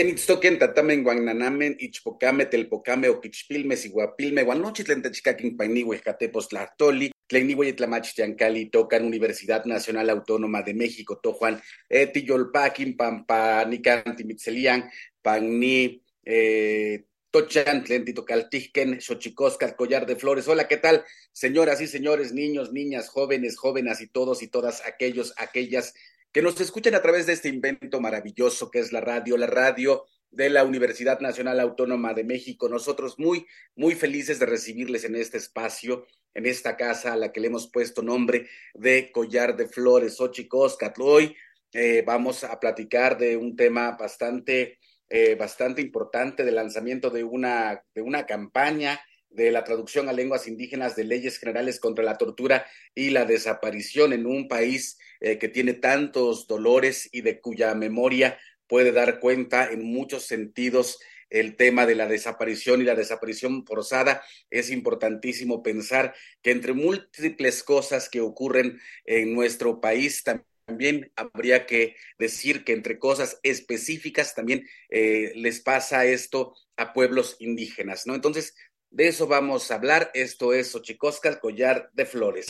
Kenitstoken tatamen guananamen, ichpocame, telpocame, oquichpilme, siguapilme, guanochitlentechcaquin painihuescatepos tlahtoli, Tlenigüeyetlamach Yancali, tocan Universidad Nacional Autónoma de México, Tojuan, Etiyolpaquin, Pampa, Nicanti, Mitzelian, Pagni, eh, Tochan, Caltiquen, Xochicosca, Collar de Flores. Hola, ¿qué tal? Señoras y señores, niños, niñas, jóvenes, jóvenes y todos y todas aquellos, aquellas que nos escuchen a través de este invento maravilloso que es la radio, la radio de la Universidad Nacional Autónoma de México. Nosotros muy, muy felices de recibirles en este espacio, en esta casa a la que le hemos puesto nombre de Collar de Flores, Ochicoscatl. Hoy eh, vamos a platicar de un tema bastante, eh, bastante importante, del lanzamiento de una, de una campaña de la traducción a lenguas indígenas de leyes generales contra la tortura y la desaparición en un país eh, que tiene tantos dolores y de cuya memoria puede dar cuenta en muchos sentidos el tema de la desaparición y la desaparición forzada. Es importantísimo pensar que entre múltiples cosas que ocurren en nuestro país, también habría que decir que entre cosas específicas también eh, les pasa esto a pueblos indígenas, ¿no? Entonces, de eso vamos a hablar. Esto es Xochicosca, el collar de flores.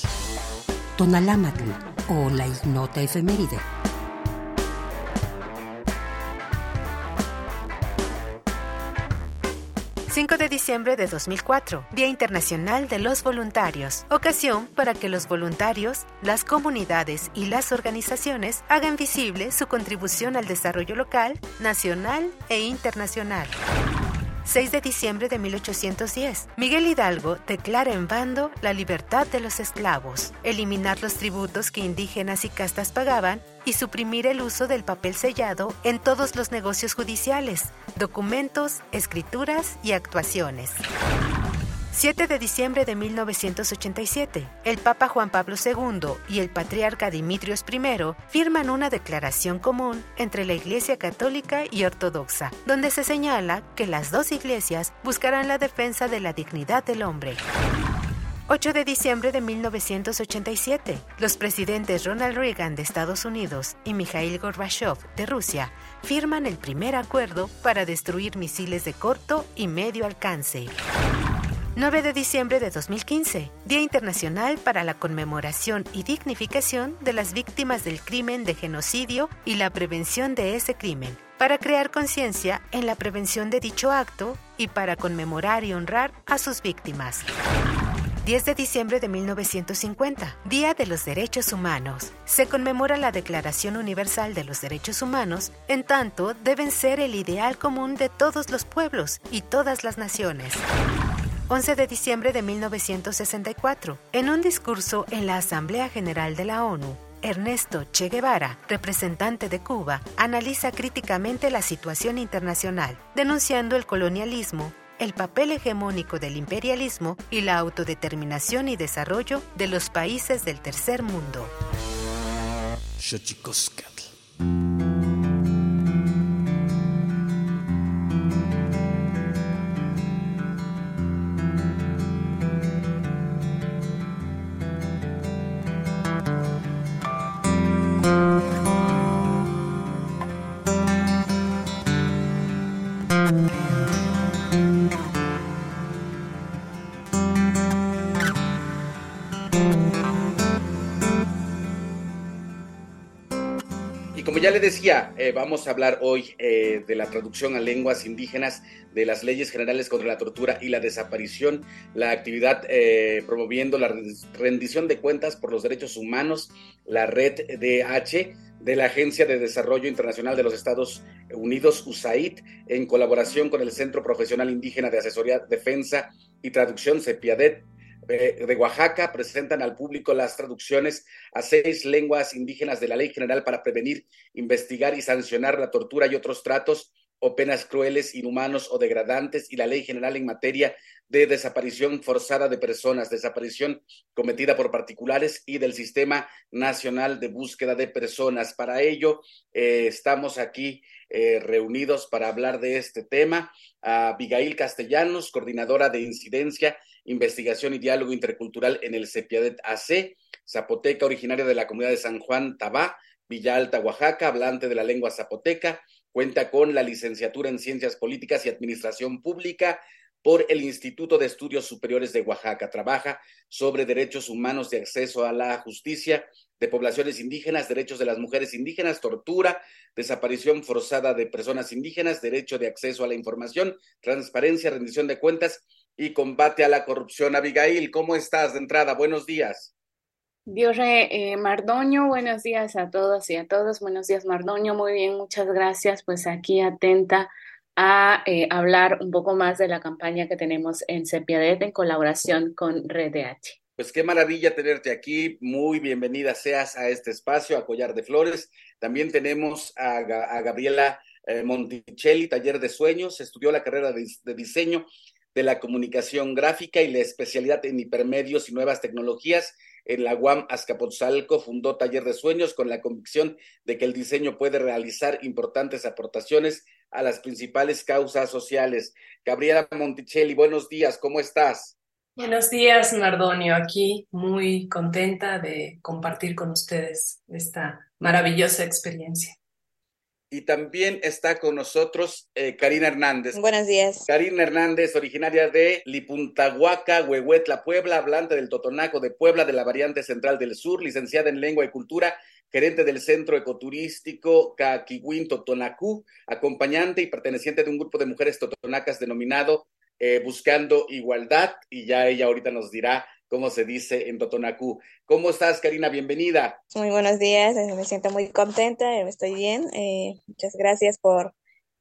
Tonalámatl o la ignota efeméride. 5 de diciembre de 2004, Día Internacional de los Voluntarios, ocasión para que los voluntarios, las comunidades y las organizaciones hagan visible su contribución al desarrollo local, nacional e internacional. 6 de diciembre de 1810, Miguel Hidalgo declara en bando la libertad de los esclavos, eliminar los tributos que indígenas y castas pagaban y suprimir el uso del papel sellado en todos los negocios judiciales, documentos, escrituras y actuaciones. 7 de diciembre de 1987, el Papa Juan Pablo II y el patriarca Dimitrios I firman una declaración común entre la Iglesia Católica y Ortodoxa, donde se señala que las dos iglesias buscarán la defensa de la dignidad del hombre. 8 de diciembre de 1987, los presidentes Ronald Reagan de Estados Unidos y Mikhail Gorbachev de Rusia firman el primer acuerdo para destruir misiles de corto y medio alcance. 9 de diciembre de 2015, Día Internacional para la Conmemoración y Dignificación de las Víctimas del Crimen de Genocidio y la Prevención de ese crimen, para crear conciencia en la prevención de dicho acto y para conmemorar y honrar a sus víctimas. 10 de diciembre de 1950, Día de los Derechos Humanos. Se conmemora la Declaración Universal de los Derechos Humanos, en tanto deben ser el ideal común de todos los pueblos y todas las naciones. 11 de diciembre de 1964, en un discurso en la Asamblea General de la ONU, Ernesto Che Guevara, representante de Cuba, analiza críticamente la situación internacional, denunciando el colonialismo, el papel hegemónico del imperialismo y la autodeterminación y desarrollo de los países del tercer mundo. Decía, eh, vamos a hablar hoy eh, de la traducción a lenguas indígenas de las leyes generales contra la tortura y la desaparición, la actividad eh, promoviendo la rendición de cuentas por los derechos humanos, la red DH de la Agencia de Desarrollo Internacional de los Estados Unidos, USAID, en colaboración con el Centro Profesional Indígena de Asesoría, Defensa y Traducción, CEPIADET, de Oaxaca presentan al público las traducciones a seis lenguas indígenas de la Ley General para prevenir, investigar y sancionar la tortura y otros tratos o penas crueles, inhumanos o degradantes y la Ley General en materia de desaparición forzada de personas, desaparición cometida por particulares y del Sistema Nacional de Búsqueda de Personas. Para ello, eh, estamos aquí eh, reunidos para hablar de este tema. A Abigail Castellanos, coordinadora de incidencia, investigación y diálogo intercultural en el CEPIADET AC, zapoteca originaria de la comunidad de San Juan Tabá, Villa Alta, Oaxaca, hablante de la lengua zapoteca, cuenta con la licenciatura en Ciencias Políticas y Administración Pública, por el Instituto de Estudios Superiores de Oaxaca. Trabaja sobre derechos humanos de acceso a la justicia de poblaciones indígenas, derechos de las mujeres indígenas, tortura, desaparición forzada de personas indígenas, derecho de acceso a la información, transparencia, rendición de cuentas y combate a la corrupción. Abigail, ¿cómo estás de entrada? Buenos días. Dios eh, Mardoño, buenos días a todos y a todos. Buenos días, Mardoño. Muy bien, muchas gracias. Pues aquí atenta a eh, hablar un poco más de la campaña que tenemos en Cepiadet en colaboración con RDH. Pues qué maravilla tenerte aquí. Muy bienvenida seas a este espacio, a Collar de Flores. También tenemos a, Gabriela eh, Monticelli, Taller de Sueños. Estudió la carrera de, de diseño de la comunicación gráfica y la especialidad en hipermedios y nuevas tecnologías en la UAM Azcapotzalco, fundó Taller de Sueños con la convicción de que el diseño puede realizar importantes aportaciones a las principales causas sociales. Gabriela Monticelli, buenos días, ¿cómo estás? Buenos días, Mardonio. Aquí muy contenta de compartir con ustedes esta maravillosa experiencia. Y también está con nosotros eh, Karina Hernández. Buenos días. Karina Hernández, originaria de Lipuntahuaca, Huehuetla, Puebla, hablante del Totonaco de Puebla, de la variante central del sur, licenciada en Lengua y Cultura, gerente del Centro Ecoturístico Caquihuín Totonacú, acompañante y perteneciente de un grupo de mujeres totonacas denominado eh, buscando igualdad y ya ella ahorita nos dirá cómo se dice en Totonacú. ¿Cómo estás, Karina? Bienvenida. Muy buenos días, eh, me siento muy contenta, eh, estoy bien. muchas gracias por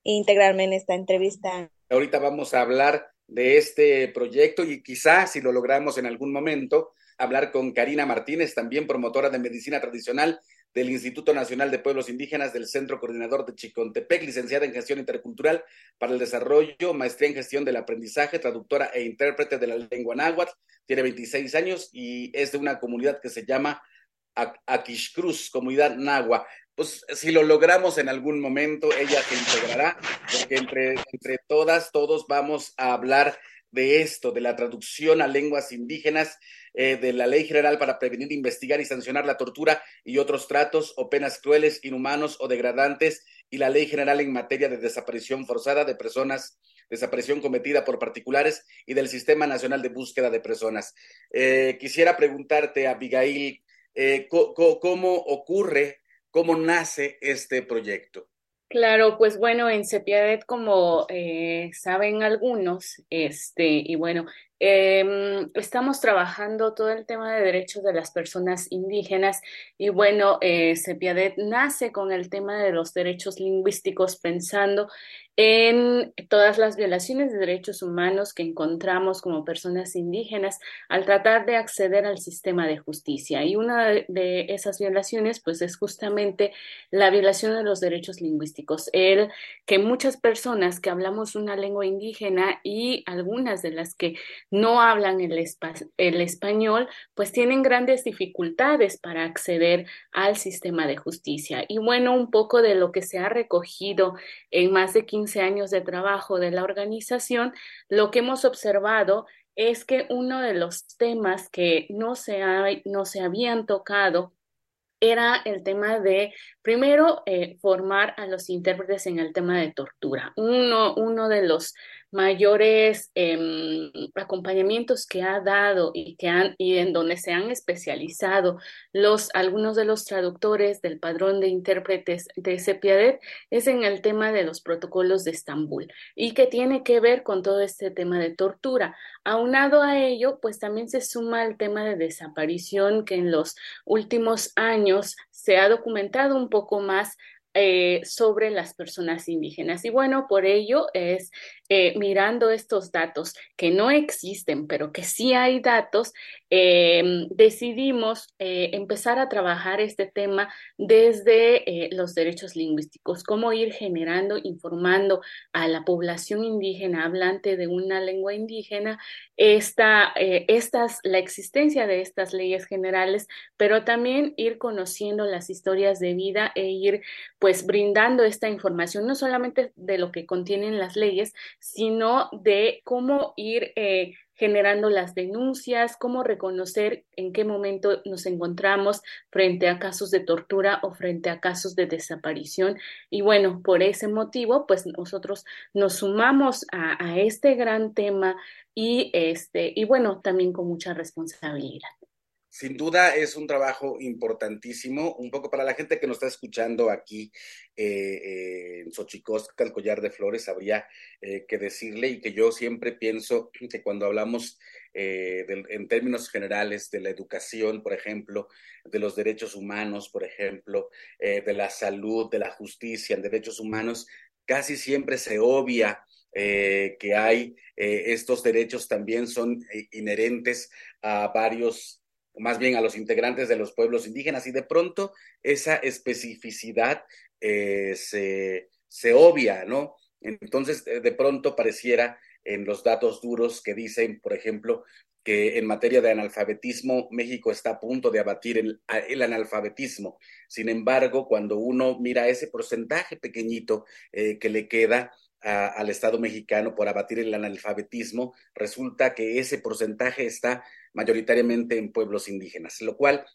integrarme en esta entrevista. Ahorita vamos a hablar de este proyecto y quizás, si lo logramos en algún momento, hablar con Karina Martínez, también promotora de medicina tradicional del Instituto Nacional de Pueblos Indígenas del Centro Coordinador de Chicontepec, licenciada en Gestión Intercultural para el Desarrollo, maestría en Gestión del Aprendizaje, traductora e intérprete de la lengua náhuatl, tiene 26 años y es de una comunidad que se llama Aquishcruz, comunidad nahua. Pues si lo logramos en algún momento, ella se integrará, porque entre, entre todas, todos vamos a hablar de esto, de la traducción a lenguas indígenas, eh, de la Ley General para prevenir, investigar y sancionar la tortura y otros tratos o penas crueles, inhumanos o degradantes, y la Ley General en materia de desaparición forzada de personas, desaparición cometida por particulares y del Sistema Nacional de Búsqueda de Personas. Eh, quisiera preguntarte, Abigail, eh, ¿cómo ocurre, cómo nace este proyecto? Claro, pues bueno, en Cepiadet, como eh, saben algunos, este, y bueno, em, estamos trabajando todo el tema de derechos de las personas indígenas y bueno, eh, Cepiadet nace con el tema de los derechos lingüísticos pensando en todas las violaciones de derechos humanos que encontramos como personas indígenas al tratar de acceder al sistema de justicia. Y una de esas violaciones, pues, es justamente la violación de los derechos lingüísticos. El que muchas personas que hablamos una lengua indígena y algunas de las que no hablan el, español, pues tienen grandes dificultades para acceder al sistema de justicia. Y bueno, un poco de lo que se ha recogido en más de 15 años de trabajo de la organización, lo que hemos observado es que uno de los temas que no se, no se habían tocado era el tema de, primero, eh, formar a los intérpretes en el tema de tortura. Uno, uno de los mayores em, acompañamientos que ha dado y que han y en donde se han especializado los algunos de los traductores del padrón de intérpretes de Cepiadet es en el tema de los protocolos de Estambul y que tiene que ver con todo este tema de tortura. Aunado a ello, pues también se suma el tema de desaparición que en los últimos años se ha documentado un poco más eh, sobre las personas indígenas. Y bueno, por ello es eh, mirando estos datos que no existen, pero que sí hay datos, em, decidimos eh, empezar a trabajar este tema desde los derechos lingüísticos, cómo ir generando, informando a la población indígena hablante de una lengua indígena esta, estas, la existencia de estas leyes generales, pero también ir conociendo las historias de vida e ir pues brindando esta información, no solamente de lo que contienen las leyes, sino de cómo ir eh, generando las denuncias, cómo reconocer en qué momento nos encontramos frente a casos de tortura o frente a casos de desaparición. Y bueno, por ese motivo, pues nosotros nos sumamos a, a este gran tema y este, y bueno, también con mucha responsabilidad. Sin duda es un trabajo importantísimo, un poco para la gente que nos está escuchando aquí eh, eh, en Xochicosca, el collar de flores, habría eh, que decirle y que yo siempre pienso que cuando hablamos en términos generales de la educación, por ejemplo, de los derechos humanos, por ejemplo, de la salud, de la justicia en derechos humanos, casi siempre se obvia que hay estos derechos también son inherentes a varios más bien a los integrantes de los pueblos indígenas y de pronto esa especificidad eh, se, se obvia, ¿no? Entonces, de pronto pareciera en los datos duros que dicen, por ejemplo, que en materia de analfabetismo México está a punto de abatir el, el analfabetismo. Sin embargo, cuando uno mira ese porcentaje pequeñito eh, que le queda al Estado mexicano por abatir el analfabetismo, resulta que ese porcentaje está mayoritariamente en pueblos indígenas, lo cual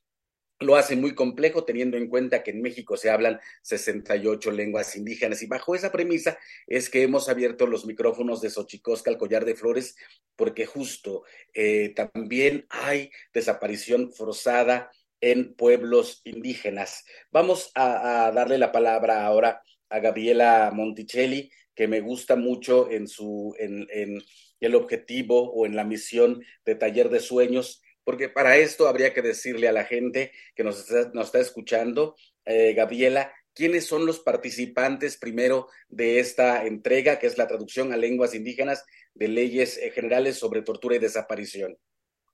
lo hace muy complejo teniendo en cuenta que en México se hablan 68 lenguas indígenas y bajo esa premisa es que hemos abierto los micrófonos de Xochicosca al collar de flores porque justo eh, también hay desaparición forzada en pueblos indígenas. Vamos a, a darle la palabra ahora a Gabriela Monticelli, que me gusta mucho en su en, en el objetivo o en la misión de Taller de Sueños, porque para esto habría que decirle a la gente que nos está, nos está escuchando, eh, Gabriela, quiénes son los participantes primero de esta entrega, que es la traducción a lenguas indígenas de leyes eh, generales sobre tortura y desaparición.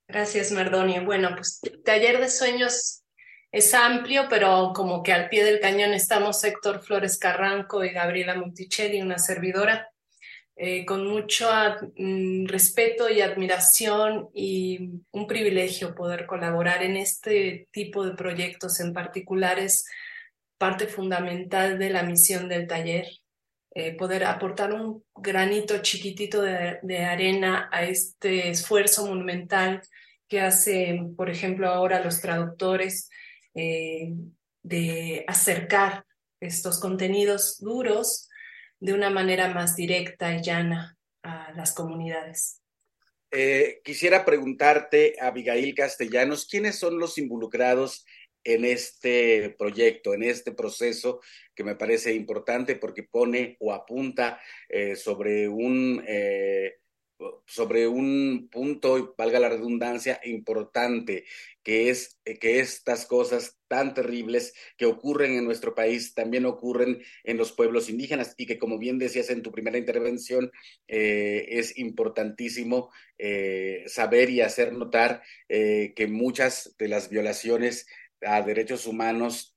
Gracias, Mardonio. Bueno, pues Taller de Sueños es amplio, pero como que al pie del cañón estamos Héctor Flores Carranco y Gabriela Monticelli, una servidora. Eh, con mucho mm, respeto y admiración y un privilegio poder colaborar en este tipo de proyectos en particular es parte fundamental de la misión del taller, eh, poder aportar un granito chiquitito de, de, arena a este esfuerzo monumental que hacen, por ejemplo, ahora los traductores eh, de acercar estos contenidos duros de una manera más directa y llana a las comunidades. Eh, quisiera preguntarte, Abigail Castellanos, ¿quiénes son los involucrados en este proyecto, en este proceso que me parece importante porque pone o apunta eh, sobre un sobre un punto, valga la redundancia, importante, que es eh, que estas cosas tan terribles que ocurren en nuestro país también ocurren en los pueblos indígenas y que, como bien decías en tu primera intervención, eh, es importantísimo eh, saber y hacer notar que muchas de las violaciones a derechos humanos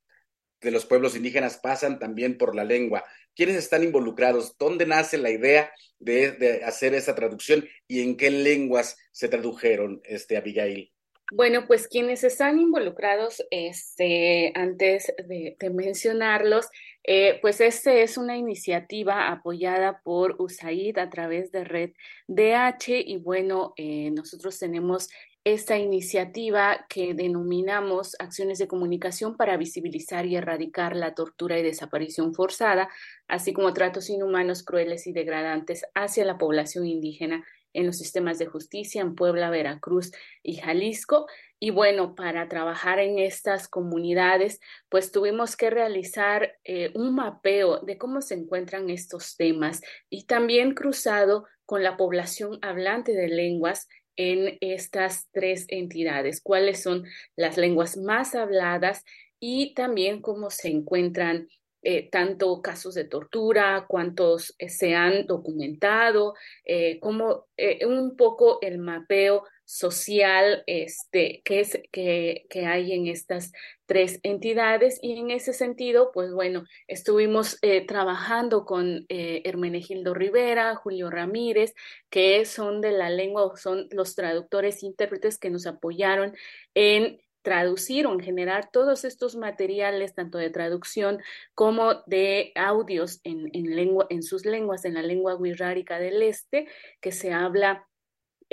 de los pueblos indígenas pasan también por la lengua. ¿Quiénes están involucrados? ¿Dónde nace la idea de, hacer esa traducción y en qué lenguas se tradujeron, este, Abigail? Bueno, pues quienes están involucrados, este, antes de, de mencionarlos, eh, pues este es una iniciativa apoyada por USAID a través de Red DH y bueno, eh, nosotros tenemos esta iniciativa que denominamos Acciones de Comunicación para visibilizar y erradicar la tortura y desaparición forzada, así como tratos inhumanos, crueles y degradantes hacia la población indígena en los sistemas de justicia en Puebla, Veracruz y Jalisco. Y bueno, para trabajar en estas comunidades, pues tuvimos que realizar eh, un mapeo de cómo se encuentran estos temas y también cruzado con la población hablante de lenguas en estas tres entidades, cuáles son las lenguas más habladas y también cómo se encuentran eh, tanto casos de tortura, cuántos eh, se han documentado, eh, como un poco el mapeo social este, que, es, que, que, hay en estas tres entidades y en ese sentido, pues bueno, estuvimos eh, trabajando con eh, Hermenegildo Rivera, Julio Ramírez, que son de la lengua, son los traductores intérpretes que nos apoyaron en traducir o en generar todos estos materiales, tanto de traducción como de audios en, lengua, en sus lenguas, en la lengua wixárika del este, que se habla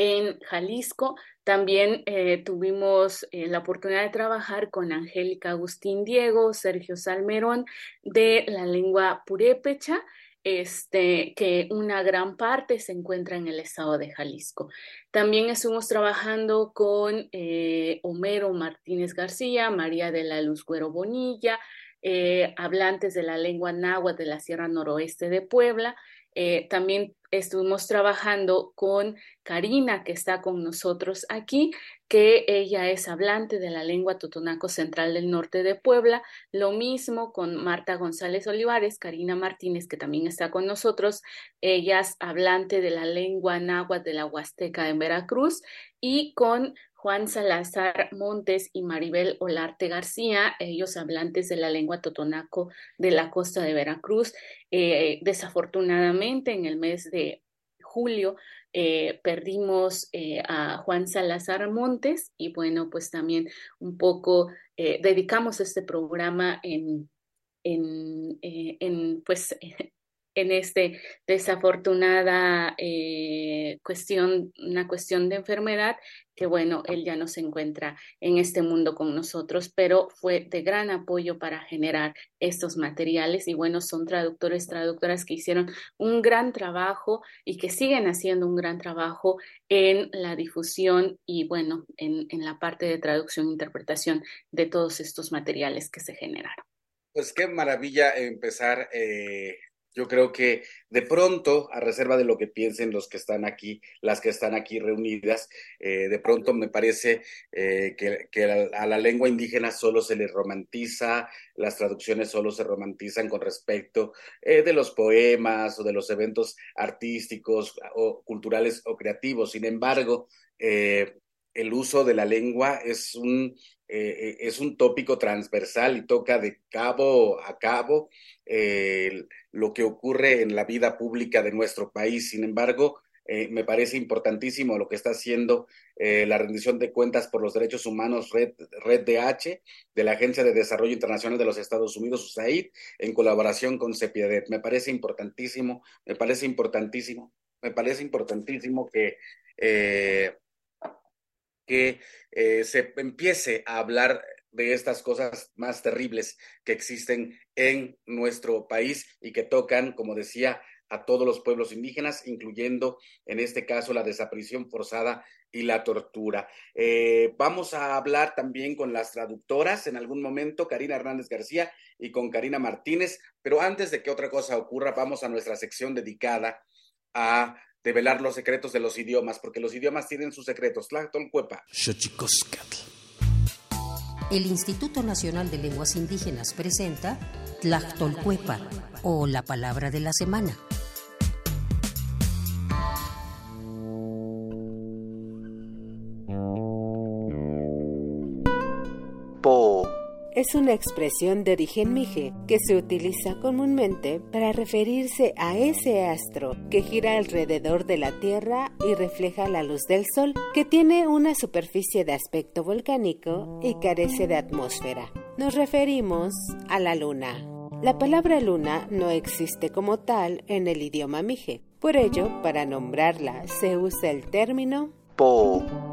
en Jalisco. También eh, tuvimos eh, la oportunidad de trabajar con Angélica Agustín Diego, Sergio Salmerón, de la lengua purépecha, este, que una gran parte se encuentra en el estado de Jalisco. También estuvimos trabajando con eh, Homero Martínez García, María de la Luz Güero Bonilla, hablantes de la lengua náhuatl de la Sierra Noroeste de Puebla, también estuvimos trabajando con Karina, que está con nosotros aquí, que ella es hablante de la lengua totonaco central del norte de Puebla. Lo mismo con Marta González Olivares, Karina Martínez, que también está con nosotros. Ella es hablante de la lengua náhuatl de la Huasteca en Veracruz. Y con Juan Salazar Montes y Maribel Olarte García, ellos hablantes de la lengua totonaco de la costa de Veracruz. Eh, desafortunadamente, en el mes de julio eh, perdimos eh, a Juan Salazar Montes y bueno, pues también un poco dedicamos este programa en, en, en pues en este desafortunada eh, cuestión, una cuestión de enfermedad, que bueno, él ya no se encuentra en este mundo con nosotros, pero fue de gran apoyo para generar estos materiales y bueno, son traductores, traductoras que hicieron un gran trabajo y que siguen haciendo un gran trabajo en la difusión y bueno, en, en la parte de traducción e interpretación de todos estos materiales que se generaron. Pues qué maravilla empezar eh, yo creo que de pronto, a reserva de lo que piensen los que están aquí, las que están aquí reunidas, eh, de pronto me parece eh, que, a, la lengua indígena solo se le romantiza, las traducciones solo se romantizan con respecto eh, de los poemas o de los eventos artísticos o culturales o creativos. Sin embargo, el uso de la lengua es un, es un tópico transversal y toca de cabo a cabo lo que ocurre en la vida pública de nuestro país. Sin embargo, eh, me parece importantísimo lo que está haciendo eh, la rendición de cuentas por los derechos humanos Red, Red DH de la Agencia de Desarrollo Internacional de los Estados Unidos, USAID, en colaboración con CEPIADET. Me parece importantísimo, me parece importantísimo, me parece importantísimo que, eh, que se empiece a hablar de estas cosas más terribles que existen en nuestro país y que tocan, como decía, a todos los pueblos indígenas, incluyendo en este caso la desaparición forzada y la tortura. Eh, vamos a hablar también con las traductoras en algún momento, Karina Hernández García y con Karina Martínez, pero antes de que otra cosa ocurra, vamos a nuestra sección dedicada a develar los secretos de los idiomas, porque los idiomas tienen sus secretos. Tlachtolcuepa el Instituto Nacional de Lenguas Indígenas presenta Tlactolcuepa o la palabra de la semana. Es una expresión de origen mije que se utiliza comúnmente para referirse a ese astro que gira alrededor de la Tierra y refleja la luz del Sol, que tiene una superficie de aspecto volcánico y carece de atmósfera. Nos referimos a la Luna. La palabra luna no existe como tal en el idioma mije. Por ello, para nombrarla se usa el término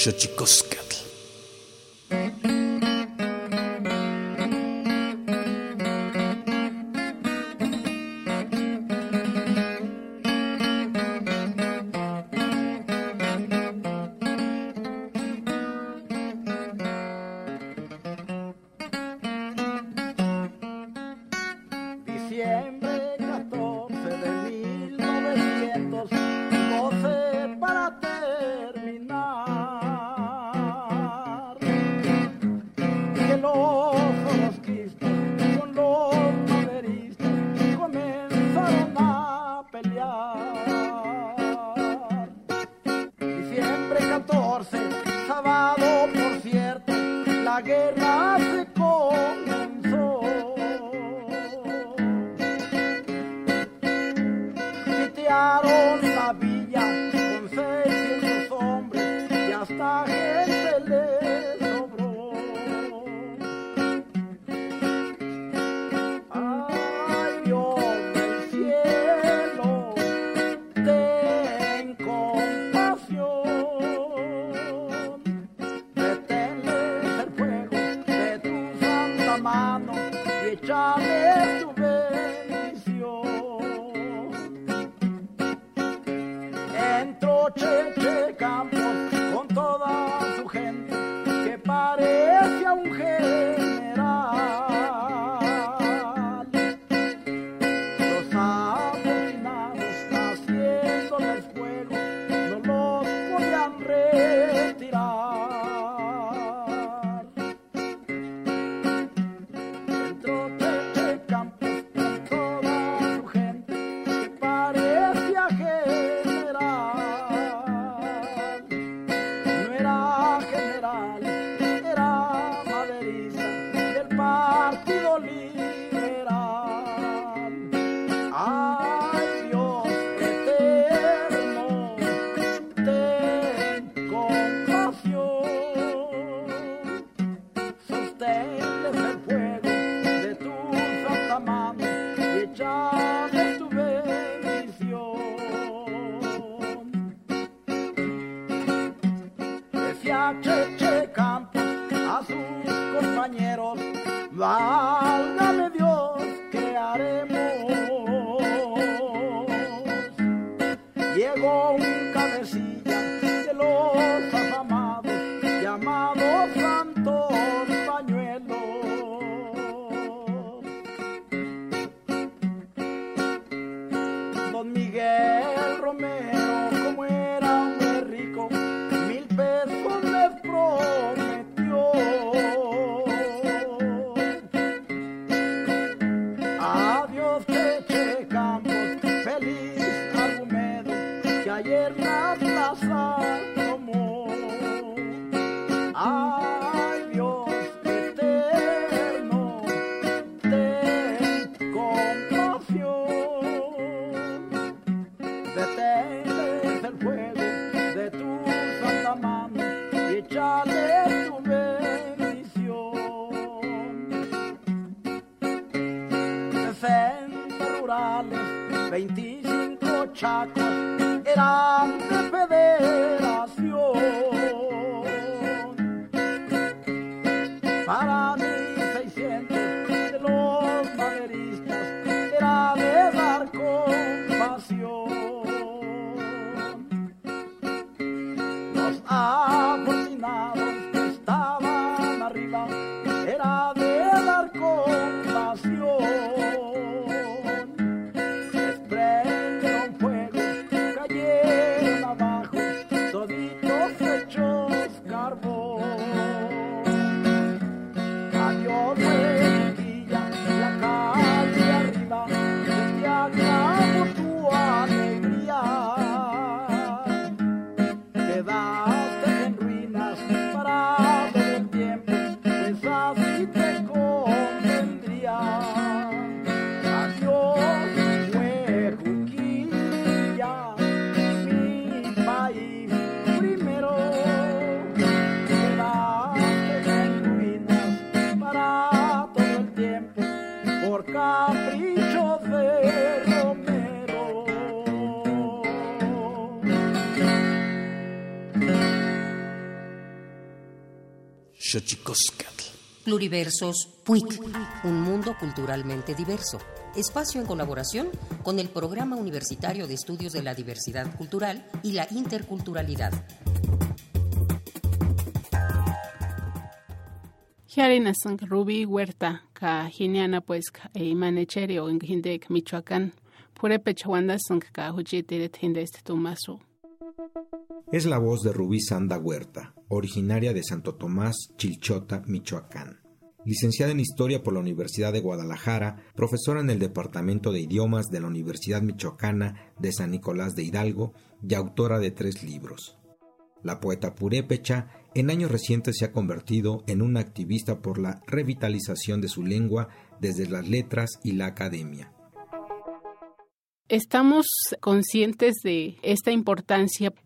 Xochicoscatl. Pluriversos PUIC, un mundo culturalmente diverso. Espacio en colaboración con el Programa Universitario de Estudios de la Diversidad Cultural y la Interculturalidad. Ruby Huerta, ka Giniana pues e Imanecherio en Hindek, Michoacán. Purepechawandasunk ka Huchitiret Hindest Tumasu. Es la voz de Rubí Sanda Huerta, originaria de Santo Tomás, Chilchota, Michoacán. Licenciada en Historia por la Universidad de Guadalajara, profesora en el Departamento de Idiomas de la Universidad Michoacana de San Nicolás de Hidalgo y autora de tres libros. La poeta purépecha en años recientes se ha convertido en una activista por la revitalización de su lengua desde las letras y la academia. Estamos conscientes de esta importancia.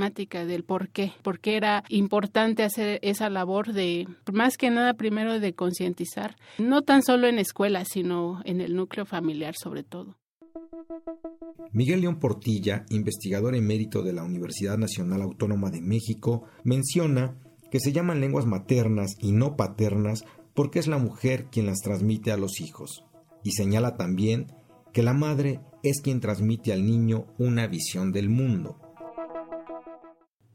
del por qué, por qué era importante hacer esa labor de, más que nada, primero de concientizar, no tan solo en escuelas, sino en el núcleo familiar sobre todo. Miguel León Portilla, investigador emérito de la Universidad Nacional Autónoma de México, menciona que se llaman lenguas maternas y no paternas porque es la mujer quien las transmite a los hijos, y señala también que la madre es quien transmite al niño una visión del mundo.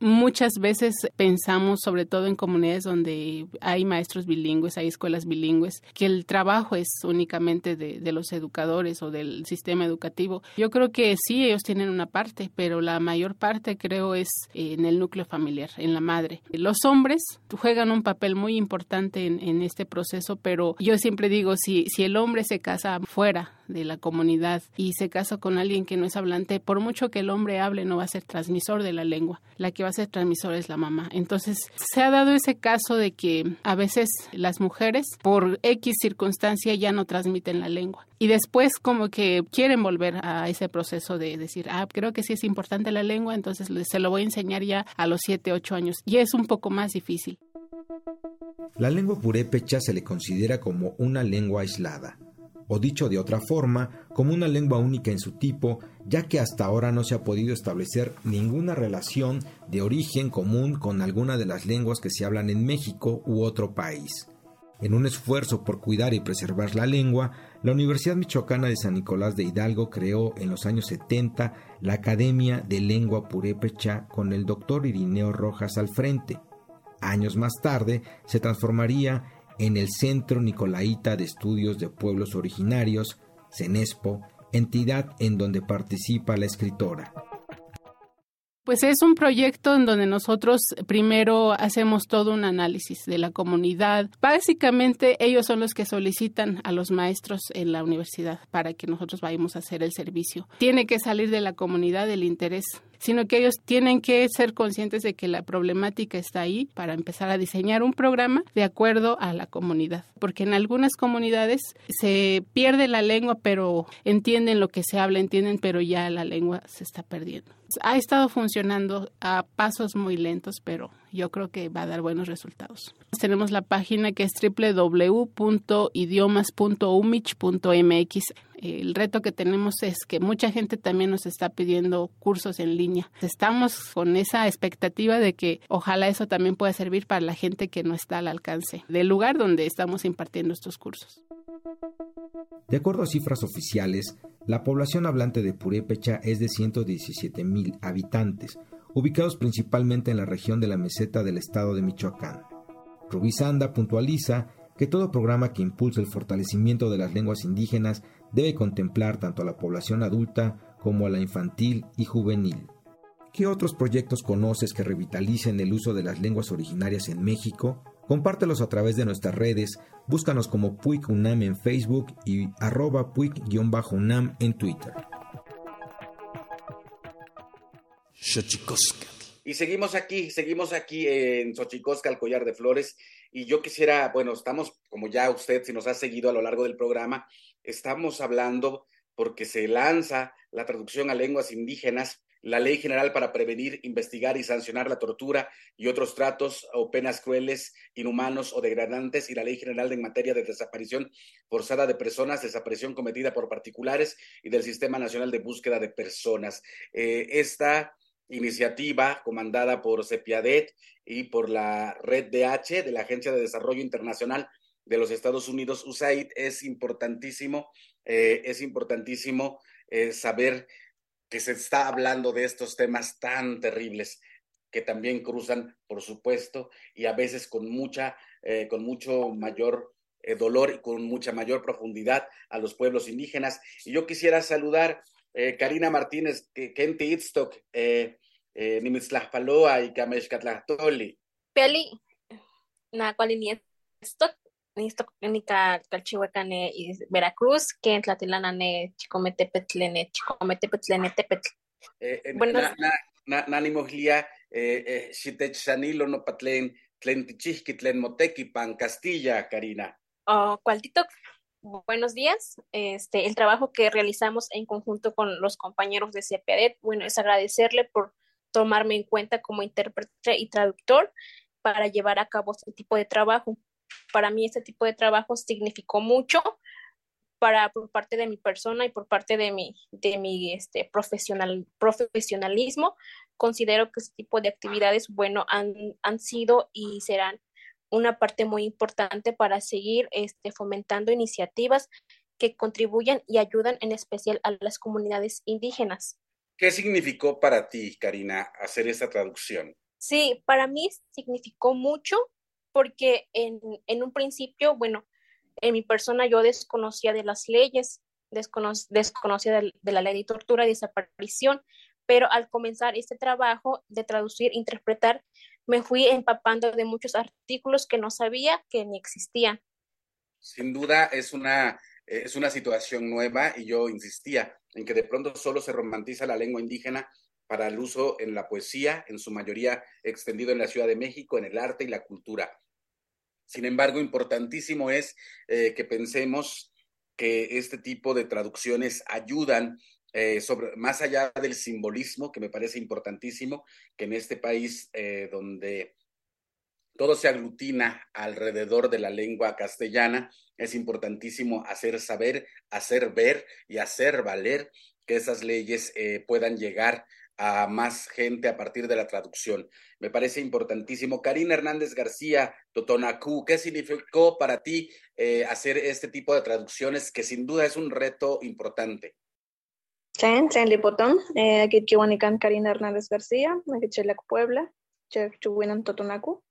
Muchas veces pensamos, sobre todo en comunidades donde hay maestros bilingües, hay escuelas bilingües, que el trabajo es únicamente de, los educadores o del sistema educativo. Yo creo que sí, ellos tienen una parte, pero la mayor parte creo es en el núcleo familiar, en la madre. Los hombres juegan un papel muy importante en, en este proceso, pero yo siempre digo, si, si el hombre se casa fuera de la comunidad y se casa con alguien que no es hablante, por mucho que el hombre hable, no va a ser transmisor de la lengua. La que va a ser transmisor es la mamá. Entonces, se ha dado ese caso de que a veces las mujeres, por X circunstancia, ya no transmiten la lengua. Y después como que quieren volver a ese proceso de decir, ah, creo que sí es importante la lengua, entonces se lo voy a enseñar ya a los 7, 8 años. Y es un poco más difícil. La lengua purépecha se le considera como una lengua aislada, o dicho de otra forma, como una lengua única en su tipo, ya que hasta ahora no se ha podido establecer ninguna relación de origen común con alguna de las lenguas que se hablan en México u otro país. En un esfuerzo por cuidar y preservar la lengua, la Universidad Michoacana de San Nicolás de Hidalgo creó en los años 70 la Academia de Lengua Purépecha con el doctor Irineo Rojas al frente. Años más tarde se transformaría en el Centro Nicolaita de Estudios de Pueblos Originarios, CENESPO, entidad en donde participa la escritora. Pues es un proyecto en donde nosotros primero hacemos todo un análisis de la comunidad. Básicamente ellos son los que solicitan a los maestros en la universidad para que nosotros vayamos a hacer el servicio. Tiene que salir de la comunidad el interés sino que ellos tienen que ser conscientes de que la problemática está ahí para empezar a diseñar un programa de acuerdo a la comunidad, porque en algunas comunidades se pierde la lengua, pero entienden lo que se habla, entienden, pero ya la lengua se está perdiendo. Ha estado funcionando a pasos muy lentos, pero yo creo que va a dar buenos resultados. Tenemos la página que es www.idiomas.umich.mx. El reto que tenemos es que mucha gente también nos está pidiendo cursos en línea. Estamos con esa expectativa de que ojalá eso también pueda servir para la gente que no está al alcance del lugar donde estamos impartiendo estos cursos. De acuerdo a cifras oficiales, la población hablante de Purépecha es de 117 mil habitantes, ubicados principalmente en la región de la meseta del estado de Michoacán. Rubí Sanda puntualiza que todo programa que impulse el fortalecimiento de las lenguas indígenas debe contemplar tanto a la población adulta como a la infantil y juvenil. ¿Qué otros proyectos conoces que revitalicen el uso de las lenguas originarias en México? Compártelos a través de nuestras redes, búscanos como Puig UNAM en Facebook y arroba Puig-UNAM en Twitter. Y seguimos aquí, seguimos aquí en Xochicosca, el collar de flores. Y yo quisiera, bueno, estamos, como ya usted, si nos ha seguido a lo largo del programa, estamos hablando porque se lanza la traducción a lenguas indígenas, la Ley General para prevenir, investigar y sancionar la tortura y otros tratos o penas crueles, inhumanos o degradantes, y la Ley General en materia de desaparición forzada de personas, desaparición cometida por particulares y del Sistema Nacional de Búsqueda de Personas. Eh, esta iniciativa comandada por CEPIADET y por la Red DH de la Agencia de Desarrollo Internacional de los Estados Unidos, USAID, es importantísimo, eh, es importantísimo eh, saber que se está hablando de estos temas tan terribles que también cruzan, por supuesto, y a veces con mucha, eh, con mucho mayor dolor y con mucha mayor profundidad a los pueblos indígenas. Y yo quisiera saludar eh, Karina Martínez, Kenti Itztok, eh, eh, Nimitzlahpaloa y Kameshkatlahtoli. Peli, na ni calchihuecane y Veracruz, que en Tlatilana chicometepetlene, chicometepetlene tepetl. Bueno, na, na, na, nanimoglia, xitechanilo no patlen, tlen tichihki, tlen moteki, pan Castilla, Karina. Oh, cualtito Buenos días. Este, el trabajo que realizamos en conjunto con los compañeros de CPADET, bueno, es agradecerle por tomarme en cuenta como intérprete y traductor para llevar a cabo este tipo de trabajo. Para mí este tipo de trabajo significó mucho para por parte de mi persona y por parte de mi de mi este profesional profesionalismo. Considero que este tipo de actividades, bueno, han, han sido y serán una parte muy importante para seguir este, fomentando iniciativas que contribuyan y ayudan en especial a las comunidades indígenas. ¿Qué significó para ti, Karina, hacer esta traducción? Sí, para mí significó mucho porque en, en un principio, bueno, en mi persona yo desconocía de las leyes, desconocía de, de la ley de tortura y desaparición, pero al comenzar este trabajo de traducir, interpretar, me fui empapando de muchos artículos que no sabía que ni existían. Sin duda es una, es una situación nueva y yo insistía en que de pronto solo se romantiza la lengua indígena para el uso en la poesía, en su mayoría extendido en la Ciudad de México, en el arte y la cultura. Sin embargo, importantísimo es eh, que pensemos que este tipo de traducciones ayudan eh, sobre, más allá del simbolismo, que me parece importantísimo, que en este país eh, donde todo se aglutina alrededor de la lengua castellana, es importantísimo hacer saber, hacer ver y hacer valer que esas leyes eh, puedan llegar a más gente a partir de la traducción. Me parece importantísimo. Karina Hernández García, Totonacú, ¿qué significó para ti hacer este tipo de traducciones que sin duda es un reto importante? Chen, Chen Lipotón, eh, Karina Hernández García, Puebla, Totonacu.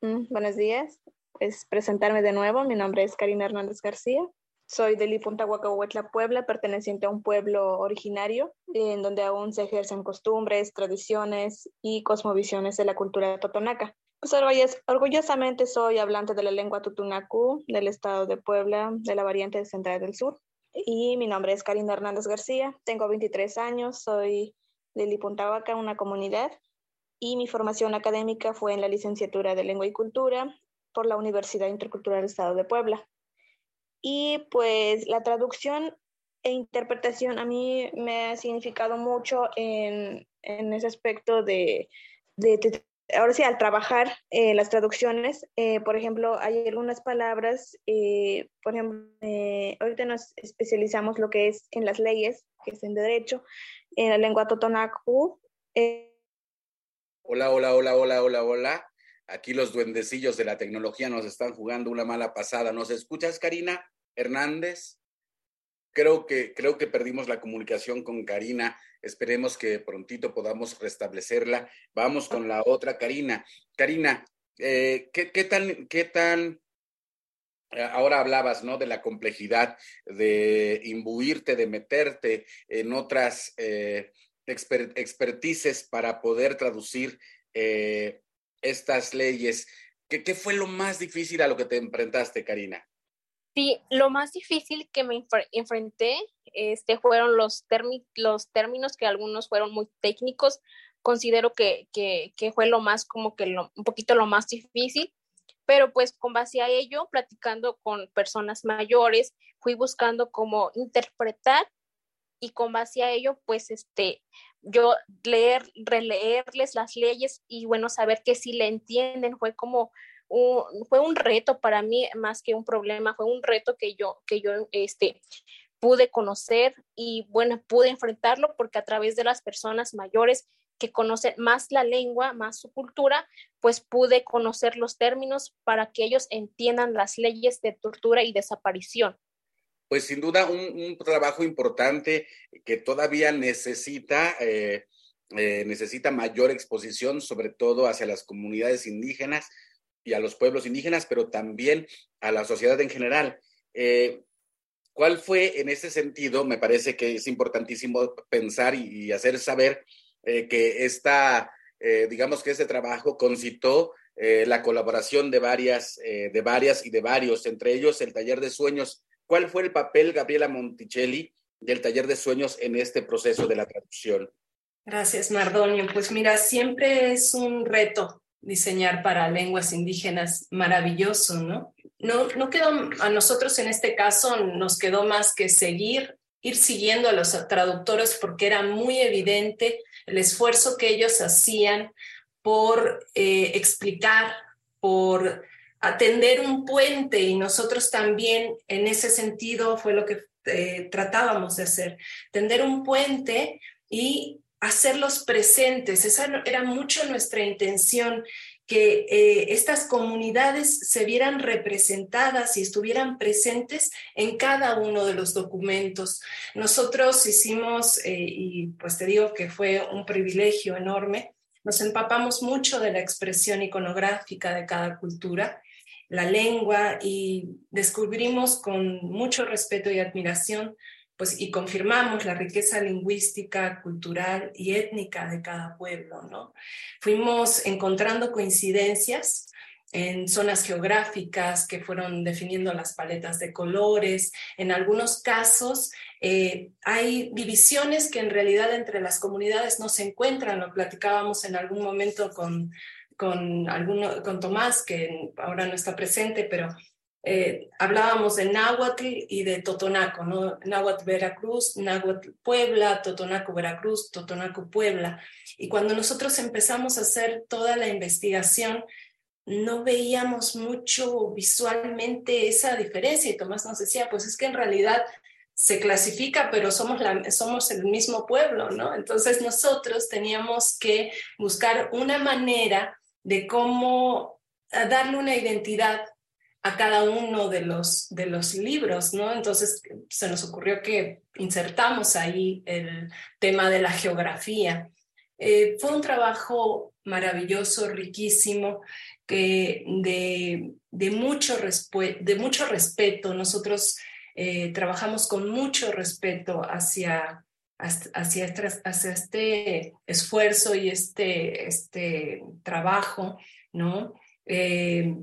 Mm, buenos días, es presentarme de nuevo, mi nombre es Karina Hernández García, soy de Lipuntahuacahuetla, Puebla, perteneciente a un pueblo originario en donde aún se ejercen costumbres, tradiciones y cosmovisiones de la cultura totonaca. Pues orgullosamente soy hablante de la lengua tutunacu del estado de Puebla, de la variante central del sur y mi nombre es Karina Hernández García, tengo 23 años, soy de Lipuntahuaca, una comunidad, y mi formación académica fue en la licenciatura de Lengua y Cultura por la Universidad Intercultural del Estado de Puebla. Y pues la traducción e interpretación a mí me ha significado mucho en, en ese aspecto de, de, ahora sí, al trabajar eh, las traducciones, eh, por ejemplo, hay algunas palabras, eh, por ejemplo, ahorita nos especializamos lo que es en las leyes, que es en derecho, en la lengua totonacu. Hola, hola, hola, hola, hola, hola. Aquí los duendecillos de la tecnología nos están jugando una mala pasada. ¿Nos escuchas, Karina Hernández? Creo que, creo que perdimos la comunicación con Karina. Esperemos que prontito podamos restablecerla. Vamos con la otra, Karina. Karina, eh, ¿qué, ¿qué, tan, qué tan eh, ahora hablabas, ¿no? De la complejidad de imbuirte, de meterte en otras eh, expertices para poder traducir eh, estas leyes. ¿Qué, ¿Qué, fue lo más difícil a lo que te enfrentaste, Karina? Sí, lo más difícil que me enfrenté este, fueron los, los términos que algunos fueron muy técnicos. Considero que, que, que fue lo más, como que lo, un poquito lo más difícil, pero pues con base a ello, platicando con personas mayores, fui buscando cómo interpretar y con base a ello, pues este, yo leer, releerles las leyes y bueno, saber que si le entienden fue como fue un reto para mí más que un problema, fue un reto que yo, que yo este, pude conocer y bueno, pude enfrentarlo porque a través de las personas mayores que conocen más la lengua, más su cultura, pues pude conocer los términos para que ellos entiendan las leyes de tortura y desaparición. Pues sin duda un, trabajo importante que todavía necesita, eh, eh, necesita mayor exposición, sobre todo hacia las comunidades indígenas, y a los pueblos indígenas, pero también a la sociedad en general. Eh, ¿Cuál fue en ese sentido? Me parece que es importantísimo pensar y, hacer saber eh, que esta, eh, digamos que este trabajo concitó la colaboración de varias, de varias y de varios, entre ellos el taller de sueños. ¿Cuál fue el papel, Gabriela Monticelli, del taller de sueños en este proceso de la traducción? Gracias, Mardonio. Pues mira, siempre es un reto diseñar para lenguas indígenas maravilloso, ¿no? No, no quedó a nosotros en este caso, nos quedó más que seguir, ir siguiendo a los traductores porque era muy evidente el esfuerzo que ellos hacían por eh, explicar, por atender un puente y nosotros también en ese sentido fue lo que eh, tratábamos de hacer, tender un puente y hacerlos presentes. Esa era mucho nuestra intención, que eh, estas comunidades se vieran representadas y estuvieran presentes en cada uno de los documentos. Nosotros hicimos, eh, y pues te digo que fue un privilegio enorme, nos empapamos mucho de la expresión iconográfica de cada cultura, la lengua, y descubrimos con mucho respeto y admiración pues, y confirmamos la riqueza lingüística, cultural y étnica de cada pueblo, ¿no? Fuimos encontrando coincidencias en zonas geográficas que fueron definiendo las paletas de colores. En algunos casos eh, hay divisiones que en realidad entre las comunidades no se encuentran. Lo platicábamos en algún momento con, con, alguno, con Tomás, que ahora no está presente, pero eh, hablábamos de Náhuatl y de Totonaco, ¿no? Náhuatl Veracruz, Náhuatl Puebla, Totonaco Veracruz, Totonaco Puebla. Y cuando nosotros empezamos a hacer toda la investigación, no veíamos mucho visualmente esa diferencia. Y Tomás nos decía, pues es que en realidad se clasifica, pero somos, somos el mismo pueblo, ¿no? Entonces nosotros teníamos que buscar una manera de cómo darle una identidad a cada uno de los, de los libros, ¿no? Entonces se nos ocurrió que insertamos ahí el tema de la geografía. Eh, fue un trabajo maravilloso, riquísimo, que de, de, mucho, de mucho respeto. Nosotros eh, trabajamos con mucho respeto hacia, hacia, este, hacia este esfuerzo y este, este trabajo, ¿no? Eh,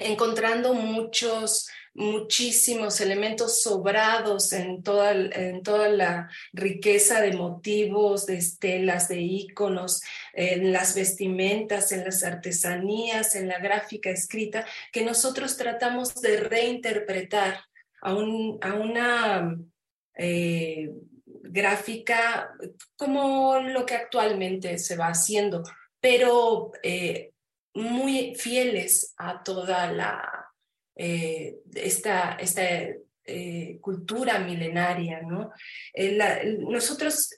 encontrando muchos, muchísimos elementos sobrados en toda, en toda la riqueza de motivos, de estelas, de íconos, en las vestimentas, en las artesanías, en la gráfica escrita, que nosotros tratamos de reinterpretar a, un, a una eh, gráfica como lo que actualmente se va haciendo, pero eh, muy fieles a toda la, eh, esta, esta eh, cultura milenaria. ¿no? Eh, nosotros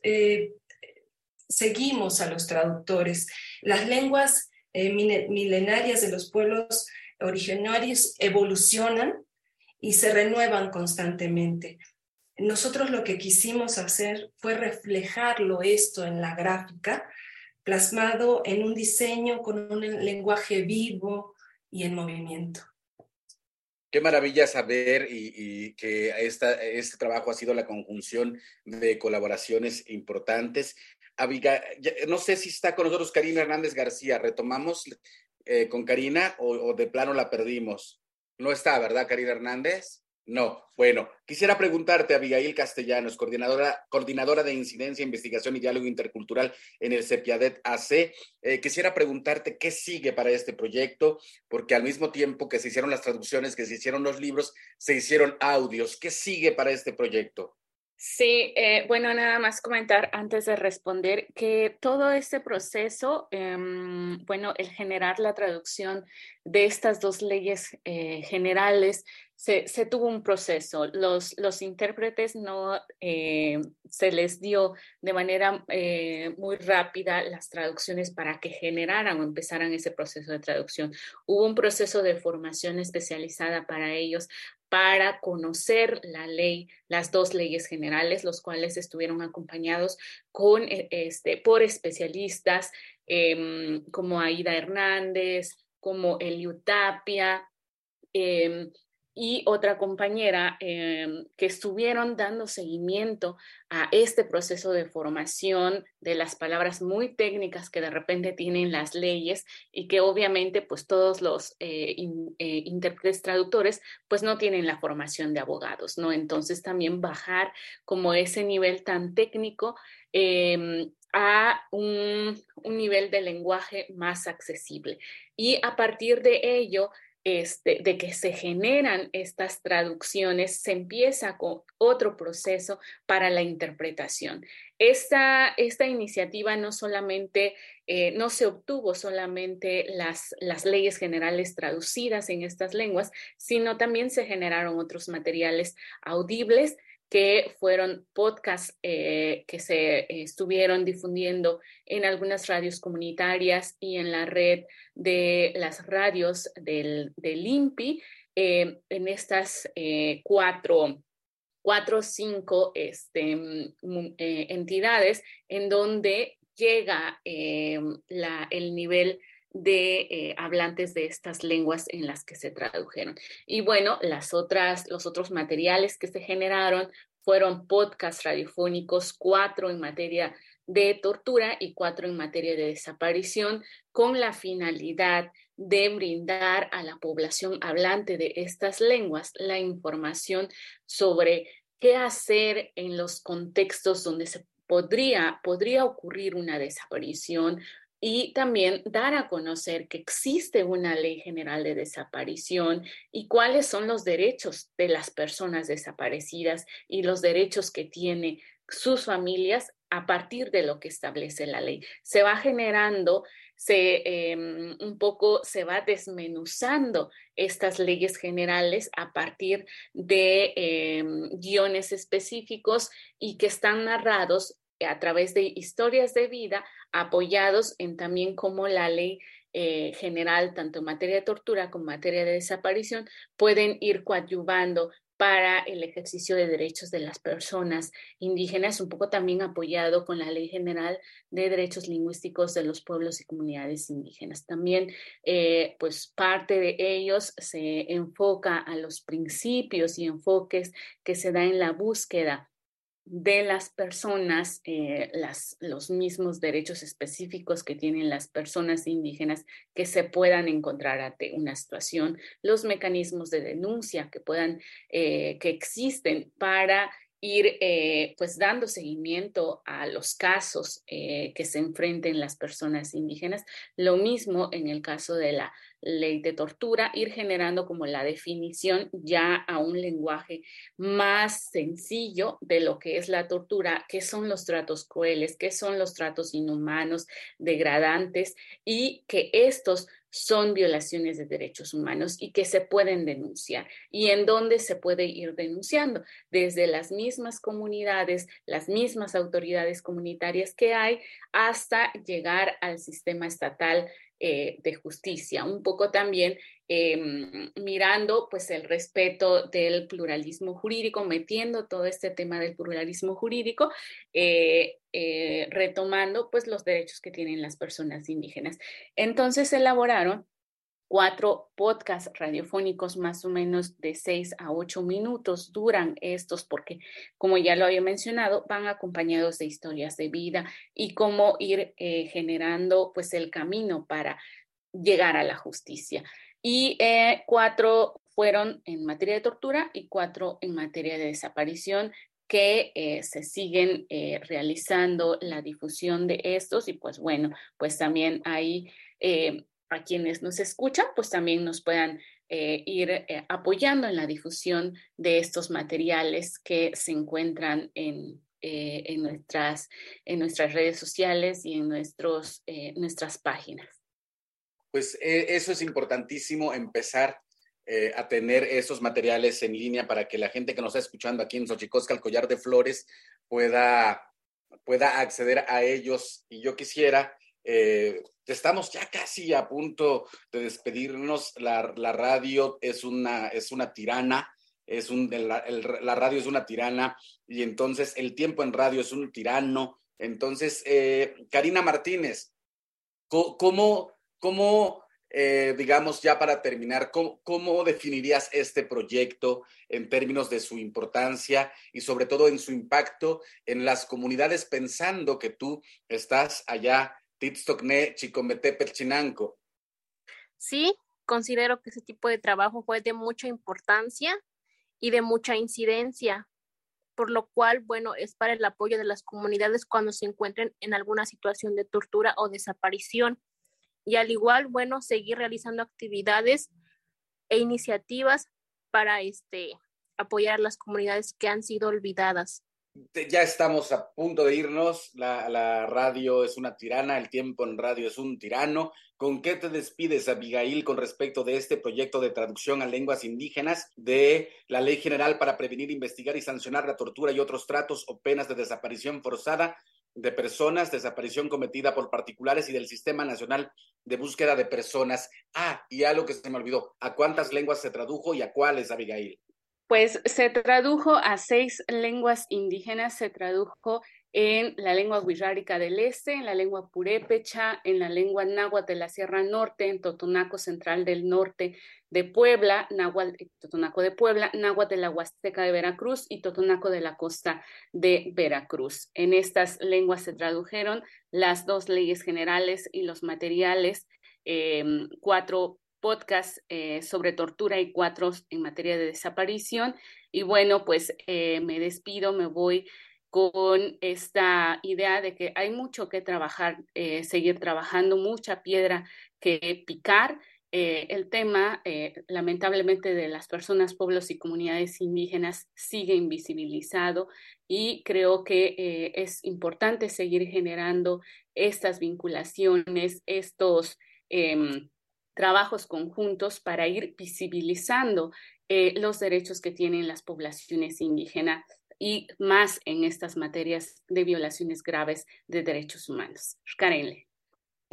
seguimos a los traductores. Las lenguas milenarias de los pueblos originarios evolucionan y se renuevan constantemente. Nosotros lo que quisimos hacer fue reflejarlo esto en la gráfica plasmado en un diseño con un lenguaje vivo y en movimiento. Qué maravilla saber y, que esta, este trabajo ha sido la conjunción de colaboraciones importantes. Abiga, no sé si está con nosotros Karina Hernández García. ¿Retomamos eh, con Karina o, o de plano la perdimos? No está, ¿verdad, Karina Hernández? No, bueno, quisiera preguntarte, Abigail Castellanos, coordinadora, coordinadora de Incidencia, Investigación y Diálogo Intercultural en el CEPIADET AC. Eh, quisiera preguntarte qué sigue para este proyecto, porque al mismo tiempo que se hicieron las traducciones, que se hicieron los libros, se hicieron audios. ¿Qué sigue para este proyecto? Sí, eh, bueno, nada más comentar antes de responder que todo este proceso, em, bueno, el generar la traducción de estas dos leyes eh, generales, se, tuvo un proceso. Los, los intérpretes no eh, se les dio de manera muy rápida las traducciones para que generaran o empezaran ese proceso de traducción. Hubo un proceso de formación especializada para ellos para conocer la ley, las dos leyes generales, los cuales estuvieron acompañados con, eh, este, por especialistas em, como Aida Hernández, como Eliutapia, em, y otra compañera em, que estuvieron dando seguimiento a este proceso de formación de las palabras muy técnicas que de repente tienen las leyes y que obviamente pues todos los eh, eh, intérpretes traductores pues no tienen la formación de abogados, ¿no? Entonces también bajar como ese nivel tan técnico em, a un, un nivel de lenguaje más accesible. Y a partir de ello, este, de que se generan estas traducciones, se empieza con otro proceso para la interpretación. Esta, esta iniciativa no solamente, eh, no se obtuvo solamente las, las leyes generales traducidas en estas lenguas, sino también se generaron otros materiales audibles que fueron podcasts eh, que se eh, estuvieron difundiendo en algunas radios comunitarias y en la red de las radios del, del INPI, eh, en estas cuatro cuatro o cinco este, mm, entidades en donde llega la, el nivel de eh, hablantes de estas lenguas en las que se tradujeron. Y bueno, las otras, los otros materiales que se generaron fueron podcasts radiofónicos, cuatro en materia de tortura y cuatro en materia de desaparición, con la finalidad de brindar a la población hablante de estas lenguas la información sobre qué hacer en los contextos donde se podría, podría ocurrir una desaparición y también dar a conocer que existe una ley general de desaparición y cuáles son los derechos de las personas desaparecidas y los derechos que tienen sus familias a partir de lo que establece la ley. Se va generando, se em, un poco se va desmenuzando estas leyes generales a partir de em, guiones específicos y que están narrados a través de historias de vida apoyados en también como la ley eh, general, tanto en materia de tortura como en materia de desaparición, pueden ir coadyuvando para el ejercicio de derechos de las personas indígenas, un poco también apoyado con la Ley General de Derechos Lingüísticos de los Pueblos y Comunidades Indígenas. También, eh, pues parte de ellos se enfoca a los principios y enfoques que se da en la búsqueda de las personas eh, los mismos derechos específicos que tienen las personas indígenas que se puedan encontrar ante una situación, los mecanismos de denuncia que puedan, eh, que existen para ir eh, pues dando seguimiento a los casos que se enfrenten las personas indígenas. Lo mismo en el caso de la ley de tortura, ir generando como la definición ya a un lenguaje más sencillo de lo que es la tortura, qué son los tratos crueles, qué son los tratos inhumanos, degradantes y que estos son violaciones de derechos humanos y que se pueden denunciar. ¿Y en dónde se puede ir denunciando? Desde las mismas comunidades, las mismas autoridades comunitarias que hay, hasta llegar al sistema estatal eh, de justicia, un poco también em, mirando pues el respeto del pluralismo jurídico, metiendo todo este tema del pluralismo jurídico, eh, eh, retomando pues los derechos que tienen las personas indígenas. Entonces elaboraron cuatro podcasts radiofónicos más o menos de seis a ocho minutos duran estos porque, como ya lo había mencionado, van acompañados de historias de vida y cómo ir eh, generando pues el camino para llegar a la justicia. Y eh, cuatro fueron en materia de tortura y cuatro en materia de desaparición que eh, se siguen realizando la difusión de estos y pues bueno, pues también hay a quienes nos escuchan, pues también nos puedan eh, ir eh, apoyando en la difusión de estos materiales que se encuentran en, eh, en, nuestras, en nuestras redes sociales y en nuestros, nuestras páginas. Pues eso es importantísimo, empezar a tener esos materiales en línea para que la gente que nos está escuchando aquí en Xochicosca, el collar de flores, pueda, pueda acceder a ellos. Y yo quisiera eh, estamos ya casi a punto de despedirnos. La, radio es una, es una tirana, es un, la radio es una tirana y entonces el tiempo en radio es un tirano. Entonces, eh, Karina Martínez, ¿cómo, cómo eh, digamos, ya para terminar, ¿cómo, definirías este proyecto en términos de su importancia y sobre todo en su impacto en las comunidades, pensando que tú estás allá, Tipstokne, Chicomete, Perchinanco? Sí, considero que ese tipo de trabajo fue de mucha importancia y de mucha incidencia, por lo cual, bueno, es para el apoyo de las comunidades cuando se encuentren en alguna situación de tortura o desaparición y al igual, bueno, seguir realizando actividades e iniciativas para este, apoyar a las comunidades que han sido olvidadas. Ya estamos a punto de irnos. La, radio es una tirana, el tiempo en radio es un tirano. ¿Con qué te despides, Abigail, con respecto de este proyecto de traducción a lenguas indígenas de la Ley General para prevenir, investigar y sancionar la tortura y otros tratos o penas de desaparición forzada de personas, desaparición cometida por particulares y del Sistema Nacional de Búsqueda de Personas. Ah, y algo que se me olvidó, ¿a cuántas lenguas se tradujo y a cuáles, Abigail? Pues se tradujo a seis lenguas indígenas, se tradujo en la lengua wixárika del Este, en la lengua purépecha, en la lengua náhuatl de la Sierra Norte, en Totonaco Central del Norte de Puebla, náhuatl, Totonaco de Puebla, náhuatl de la Huasteca de Veracruz y Totonaco de la costa de Veracruz. En estas lenguas se tradujeron las dos leyes generales y los materiales, em, cuatro podcasts eh, sobre tortura y cuatro en materia de desaparición. Y bueno, pues eh, me despido, me voy con esta idea de que hay mucho que trabajar, eh, seguir trabajando, mucha piedra que picar. El tema, lamentablemente, de las personas, pueblos y comunidades indígenas sigue invisibilizado y creo que es importante seguir generando estas vinculaciones, estos em, trabajos conjuntos para ir visibilizando los derechos que tienen las poblaciones indígenas y más en estas materias de violaciones graves de derechos humanos. Karenle.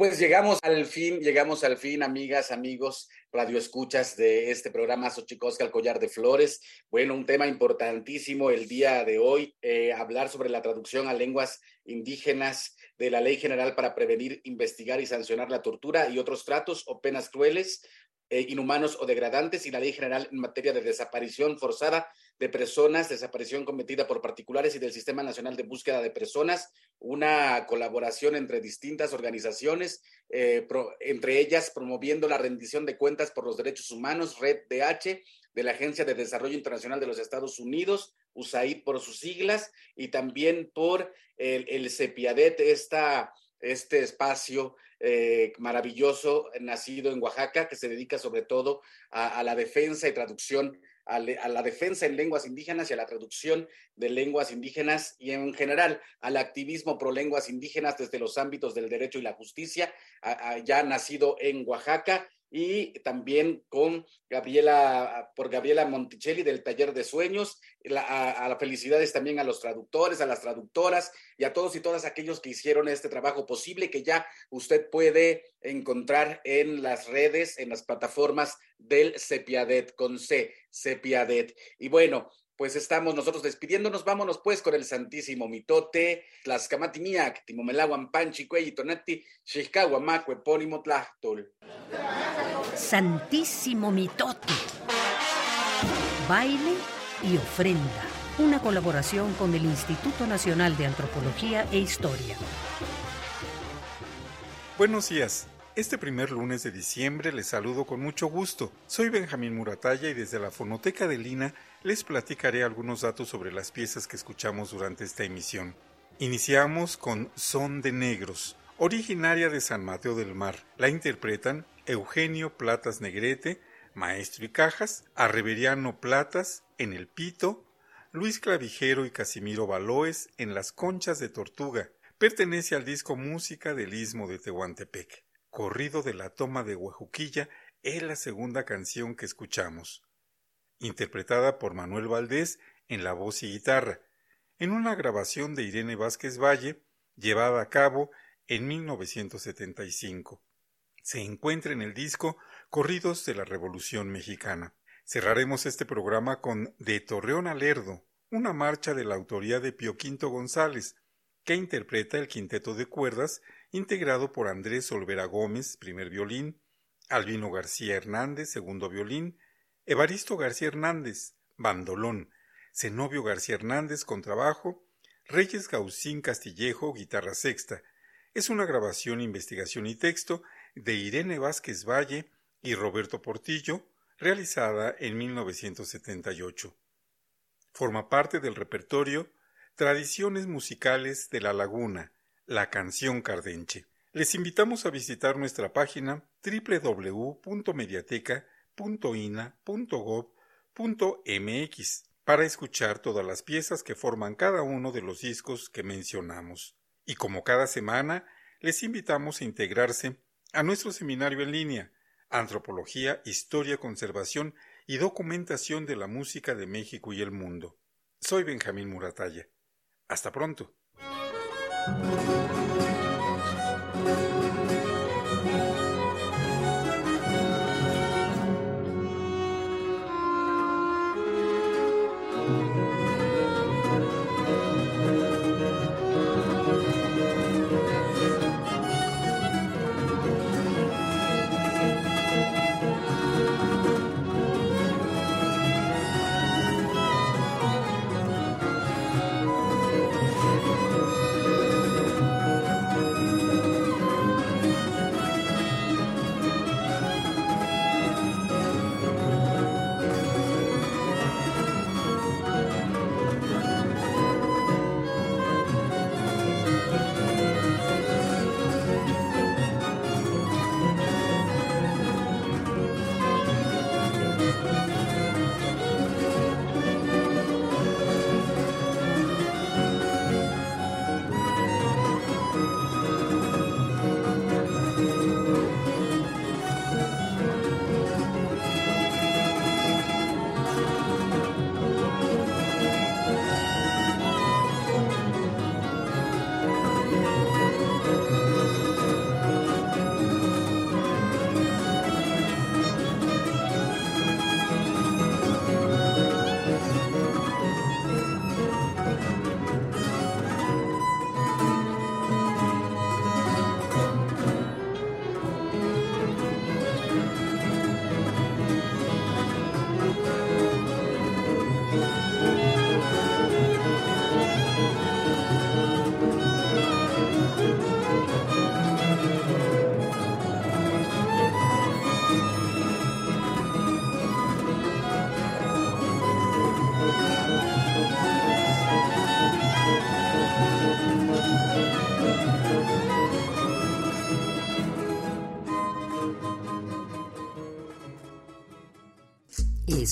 Pues llegamos al fin, llegamos al fin, amigas, amigos, radioescuchas de este programa Xochicosca, el collar de flores. Bueno, un tema importantísimo el día de hoy, eh, hablar sobre la traducción a lenguas indígenas de la Ley General para prevenir, investigar y sancionar la tortura y otros tratos o penas crueles, eh, inhumanos o degradantes y la Ley General en materia de desaparición forzada de personas, desaparición cometida por particulares y del Sistema Nacional de Búsqueda de Personas, una colaboración entre distintas organizaciones, eh, entre ellas promoviendo la rendición de cuentas por los derechos humanos, Red DH, de la Agencia de Desarrollo Internacional de los Estados Unidos, USAID por sus siglas, y también por el, el CEPIADET, esta este espacio eh, maravilloso nacido en Oaxaca, que se dedica sobre todo a, la defensa y traducción, a, la defensa en lenguas indígenas y a la traducción de lenguas indígenas y en general al activismo pro lenguas indígenas desde los ámbitos del derecho y la justicia, ya nacido en Oaxaca y también con Gabriela, por Gabriela Monticelli del Taller de Sueños. a, las felicidades también a los traductores, a las traductoras y a todos y todas aquellos que hicieron este trabajo posible que ya usted puede encontrar en las redes, en las plataformas del Cepiadet con C, Cepiadet. Y bueno, pues estamos nosotros despidiéndonos. Vámonos pues con el Santísimo Mitote, Tlaxcamatiniac, Timomelaguan Panchi, Tonati, Xixcahuamaco, Epónimo Tlachtol. Santísimo Mitote. Baile y ofrenda. Una colaboración con el Instituto Nacional de Antropología e Historia. Buenos días. Este primer lunes de diciembre les saludo con mucho gusto. Soy Benjamín Muratalla y desde la Fonoteca de Lina les platicaré algunos datos sobre las piezas que escuchamos durante esta emisión. Iniciamos con Son de Negros, originaria de San Mateo del Mar. La interpretan Eugenio Platas Negrete, maestro y cajas, Arreveriano Platas en el pito, Luis Clavijero y Casimiro Baloes en las conchas de tortuga. Pertenece al disco Música del Istmo de Tehuantepec. Corrido de la toma de Huajuquilla es la segunda canción que escuchamos interpretada por Manuel Valdés en la voz y guitarra, en una grabación de Irene Vázquez Valle llevada a cabo en 1975. Se encuentra en el disco Corridos de la Revolución Mexicana. Cerraremos este programa con De Torreón a Lerdo, una marcha de la autoría de Pio Quinto González, que interpreta el quinteto de cuerdas integrado por Andrés Olvera Gómez, primer violín, Albino García Hernández, segundo violín, Evaristo García Hernández, bandolón, Zenobio García Hernández, contrabajo, Reyes Gaucín Castillejo, guitarra sexta. Es una grabación, investigación y texto de Irene Vázquez Valle y Roberto Portillo, realizada en 1978. Forma parte del repertorio Tradiciones musicales de la Laguna, la canción cardenche. Les invitamos a visitar nuestra página www.mediateca.ina.gov.mx para escuchar todas las piezas que forman cada uno de los discos que mencionamos. Y como cada semana, les invitamos a integrarse a nuestro seminario en línea, Antropología, Historia, Conservación y Documentación de la Música de México y el Mundo. Soy Benjamín Muratalla. Hasta pronto. Música